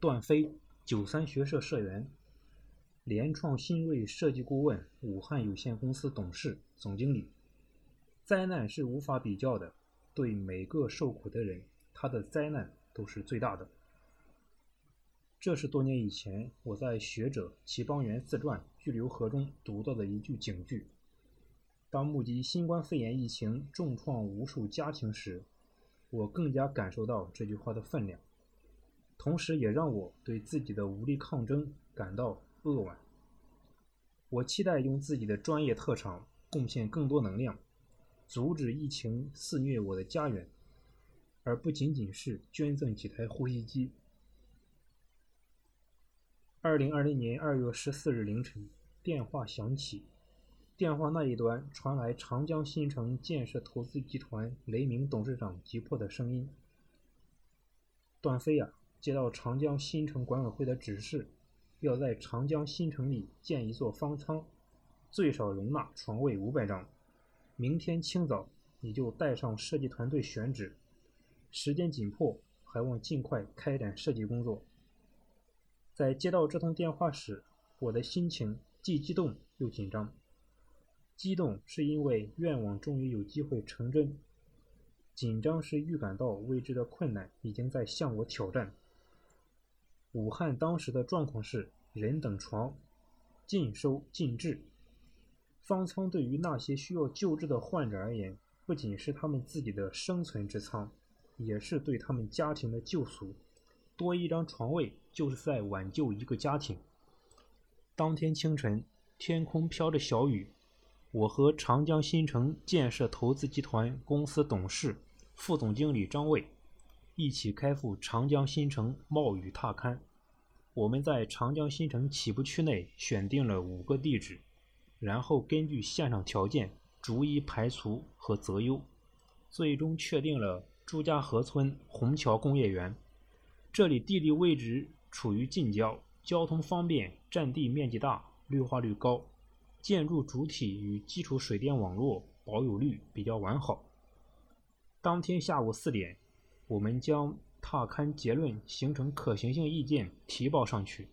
段飞，九三学社社员，联创新锐设计顾问武汉有限公司董事、总经理。灾难是无法比较的，对每个受苦的人，他的灾难都是最大的。这是多年以前我在学者《齐邦媛自传·巨流河》中读到的一句警句。当目击新冠肺炎疫情重创无数家庭时，我更加感受到这句话的分量，同时也让我对自己的无力抗争感到扼腕。我期待用自己的专业特长贡献更多能量，阻止疫情肆虐我的家园，而不仅仅是捐赠几台呼吸机。二零二零年二月十四日凌晨，电话响起。电话那一端传来长江新城建设投资集团雷明董事长急迫的声音：“段飞啊，接到长江新城管委会的指示，要在长江新城里建一座方舱，最少容纳床位五百张。明天清早你就带上设计团队选址，时间紧迫，还望尽快开展设计工作。”在接到这通电话时，我的心情既激动又紧张。激动是因为愿望终于有机会成真，紧张是预感到未知的困难已经在向我挑战。武汉当时的状况是人等床尽收尽治，方舱对于那些需要救治的患者而言，不仅是他们自己的生存之舱，也是对他们家庭的救赎。多一张床位就是在挽救一个家庭。当天清晨，天空飘着小雨。我和长江新城建设投资集团公司董事、副总经理张卫一起开赴长江新城冒雨踏勘。我们在长江新城起步区内选定了五个地址，然后根据现场条件逐一排除和择优，最终确定了朱家河村虹桥工业园。这里地理位置处于近郊，交通方便，占地面积大，绿化率高。建筑主体与基础水电网络保有率比较完好。当天下午四点，我们将踏勘结论形成可行性意见提报上去。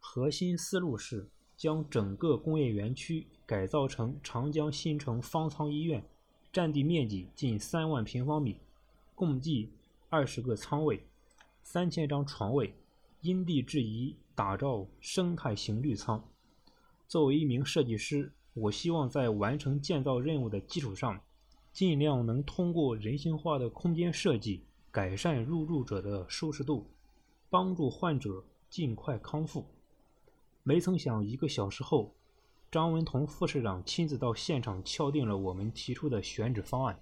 核心思路是将整个工业园区改造成长江新城方舱医院，占地面积近三万平方米，共计二十个舱位，三千张床位，因地制宜打造生态型绿舱。作为一名设计师，我希望在完成建造任务的基础上，尽量能通过人性化的空间设计改善入住者的舒适度，帮助患者尽快康复。没曾想，一个小时后，张文同副市长亲自到现场敲定了我们提出的选址方案。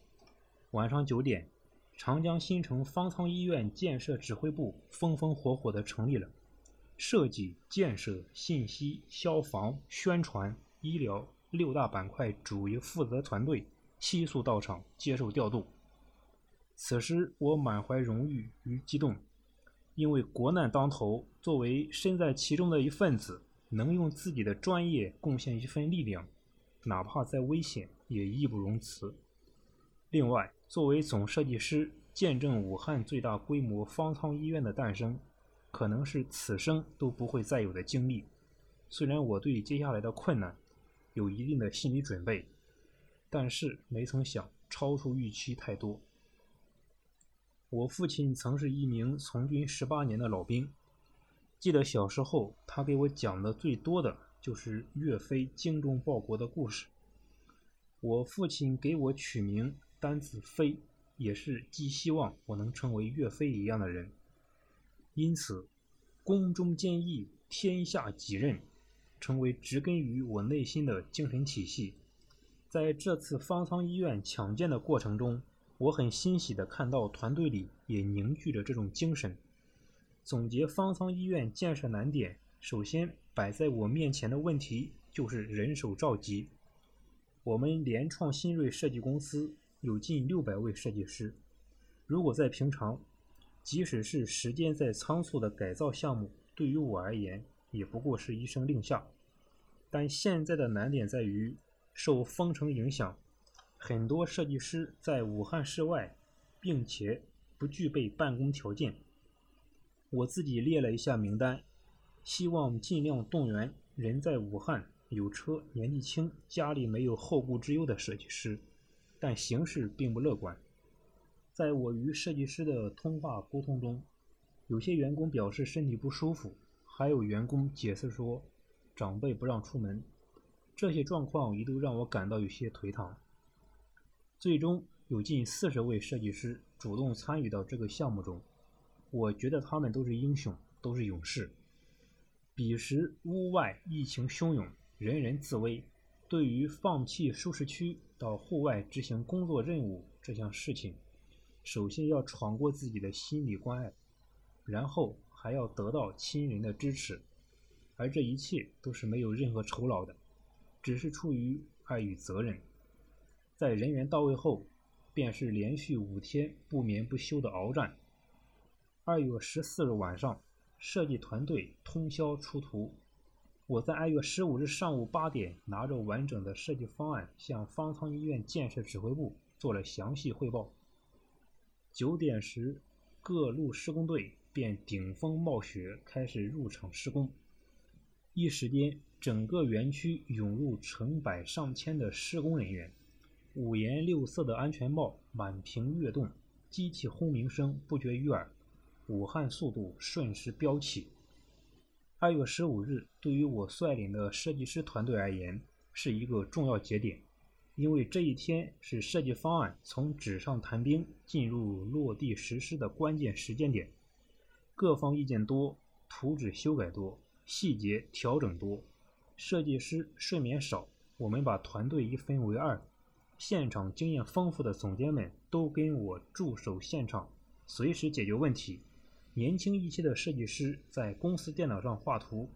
晚上九点，长江新城方舱医院建设指挥部风风火火地成立了。设计、建设、信息、消防、宣传、医疗六大板块主要负责团队悉数到场接受调度。此时我满怀荣誉与激动，因为国难当头，作为身在其中的一份子，能用自己的专业贡献一份力量，哪怕再危险也义不容辞。另外，作为总设计师，见证武汉最大规模方舱医院的诞生。可能是此生都不会再有的经历。虽然我对接下来的困难有一定的心理准备，但是没曾想超出预期太多。我父亲曾是一名从军十八年的老兵，记得小时候他给我讲的最多的就是岳飞精忠报国的故事。我父亲给我取名单子“飞”，也是寄希望我能成为岳飞一样的人。因此，宫中坚毅，天下己任，成为植根于我内心的精神体系。在这次方舱医院抢建的过程中，我很欣喜地看到团队里也凝聚着这种精神。总结方舱医院建设难点，首先摆在我面前的问题就是人手召集。我们联创新锐设计公司有近六百位设计师，如果在平常，即使是时间再仓促的改造项目，对于我而言也不过是一声令下。但现在的难点在于，受封城影响，很多设计师在武汉市外，并且不具备办公条件。我自己列了一下名单，希望尽量动员人在武汉、有车、年纪轻、家里没有后顾之忧的设计师，但形势并不乐观。在我与设计师的通话沟通中，有些员工表示身体不舒服，还有员工解释说长辈不让出门。这些状况一度让我感到有些颓唐。最终有近四十位设计师主动参与到这个项目中。我觉得他们都是英雄，都是勇士。彼时屋外疫情汹涌，人人自危。对于放弃舒适区到户外执行工作任务这项事情，首先要闯过自己的心理关隘，然后还要得到亲人的支持，而这一切都是没有任何酬劳的，只是出于爱与责任。在人员到位后，便是连续五天不眠不休的鏖战。二月十四日晚上，设计团队通宵出图。我在二月十五日上午八点，拿着完整的设计方案，向方舱医院建设指挥部做了详细汇报。九点时，各路施工队便顶风冒雪开始入场施工。一时间，整个园区涌入成百上千的施工人员，五颜六色的安全帽满屏跃动，机器轰鸣声不绝于耳。武汉速度瞬时飙起。二月十五日，对于我率领的设计师团队而言，是一个重要节点，因为这一天是设计方案从纸上谈兵进入落地实施的关键时间点。各方意见多，图纸修改多，细节调整多，设计师睡眠少。我们把团队一分为二，现场经验丰富的总监们都跟我驻守现场，随时解决问题。年轻一些的设计师在公司电脑上画图，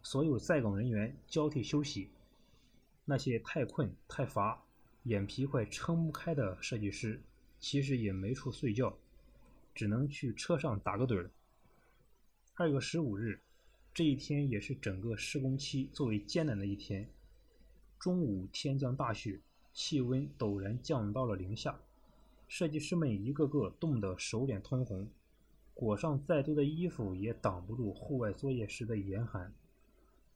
所有在岗人员交替休息。那些太困太乏、眼皮快撑不开的设计师，其实也没处睡觉，只能去车上打个盹儿。二月十五日，这一天也是整个施工期最为艰难的一天。中午天降大雪，气温陡然降到了零下，设计师们一个个冻得手脸通红。裹上再多的衣服也挡不住户外作业时的严寒。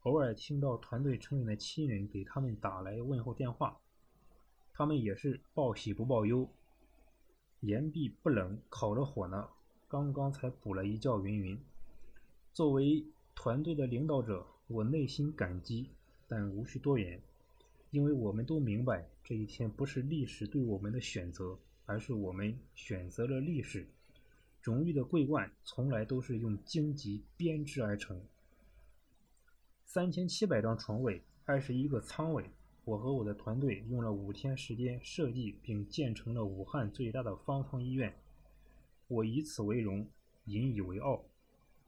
偶尔听到团队成员的亲人给他们打来问候电话，他们也是报喜不报忧。岩壁不冷，烤着火呢，刚刚才补了一觉云云。作为团队的领导者，我内心感激，但无需多言，因为我们都明白这一天不是历史对我们的选择，而是我们选择了历史。荣誉的桂冠从来都是用荆棘编织而成。三千七百张床位，二十一个舱位，我和我的团队用了五天时间设计并建成了武汉最大的方舱医院。我以此为荣，引以为傲。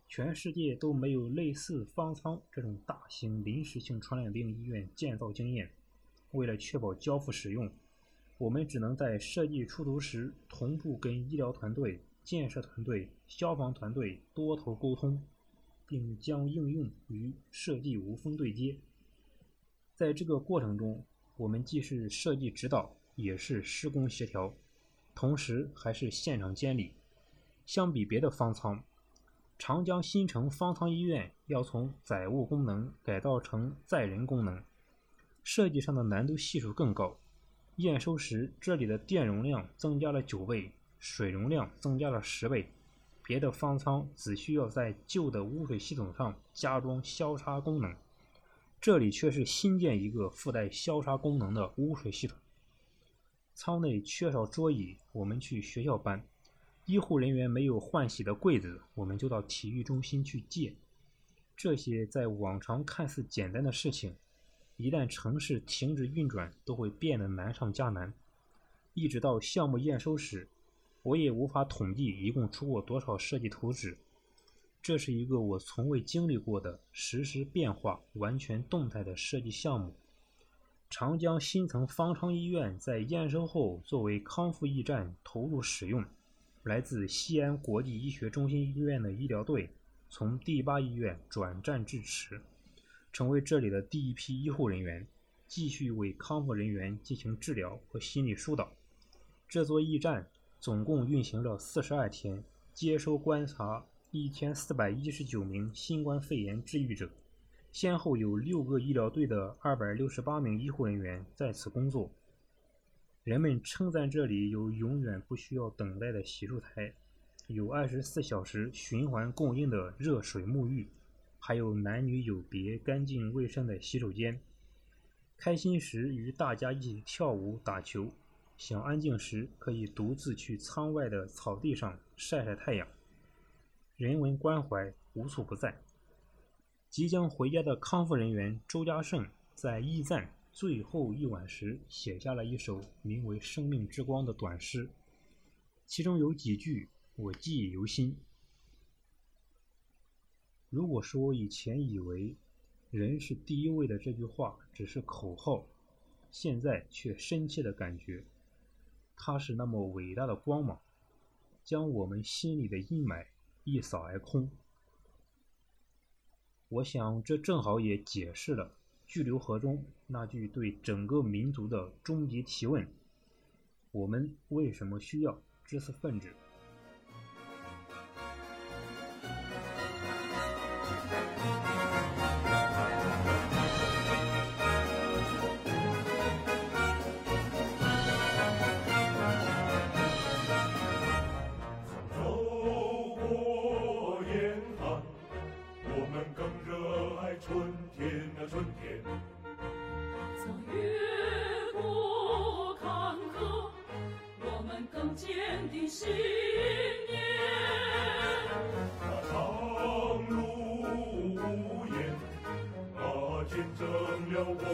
全世界都没有类似方舱这种大型临时性传染病医院建造经验。为了确保交付使用，我们只能在设计出图时同步跟医疗团队。建设团队、消防团队多头沟通，并将应用与设计无缝对接。在这个过程中，我们既是设计指导，也是施工协调，同时还是现场监理。相比别的方舱，长江新城方舱医院要从载物功能改造成载人功能，设计上的难度系数更高。验收时，这里的电容量增加了九倍。水容量增加了十倍，别的方舱只需要在旧的污水系统上加装消杀功能，这里却是新建一个附带消杀功能的污水系统。舱内缺少桌椅，我们去学校搬；医护人员没有换洗的柜子，我们就到体育中心去借。这些在往常看似简单的事情，一旦城市停止运转，都会变得难上加难。一直到项目验收时。我也无法统计一共出过多少设计图纸，这是一个我从未经历过的实时变化、完全动态的设计项目。长江新城方舱医院在验收后作为康复驿站投入使用，来自西安国际医学中心医院的医疗队从第八医院转战至此，成为这里的第一批医护人员，继续为康复人员进行治疗和心理疏导。这座驿站。总共运行了四十二天，接收观察一千四百一十九名新冠肺炎治愈者，先后有六个医疗队的二百六十八名医护人员在此工作。人们称赞这里有永远不需要等待的洗漱台，有二十四小时循环供应的热水沐浴，还有男女有别、干净卫生的洗手间。开心时与大家一起跳舞打球，想安静时可以独自去舱外的草地上晒晒太阳。人文关怀无处不在。即将回家的康复人员周家胜在驿站最后一晚时写下了一首名为《生命之光》的短诗，其中有几句我记忆犹新。如果说以前以为“人是第一位”的这句话只是口号，现在却深切的感觉，它是那么伟大的光芒，将我们心里的阴霾。一扫而空。我想，这正好也解释了巨流河中那句对整个民族的终极提问：我们为什么需要知识分子？坚定信念那长路无言啊见证了我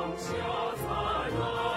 灯下灿烂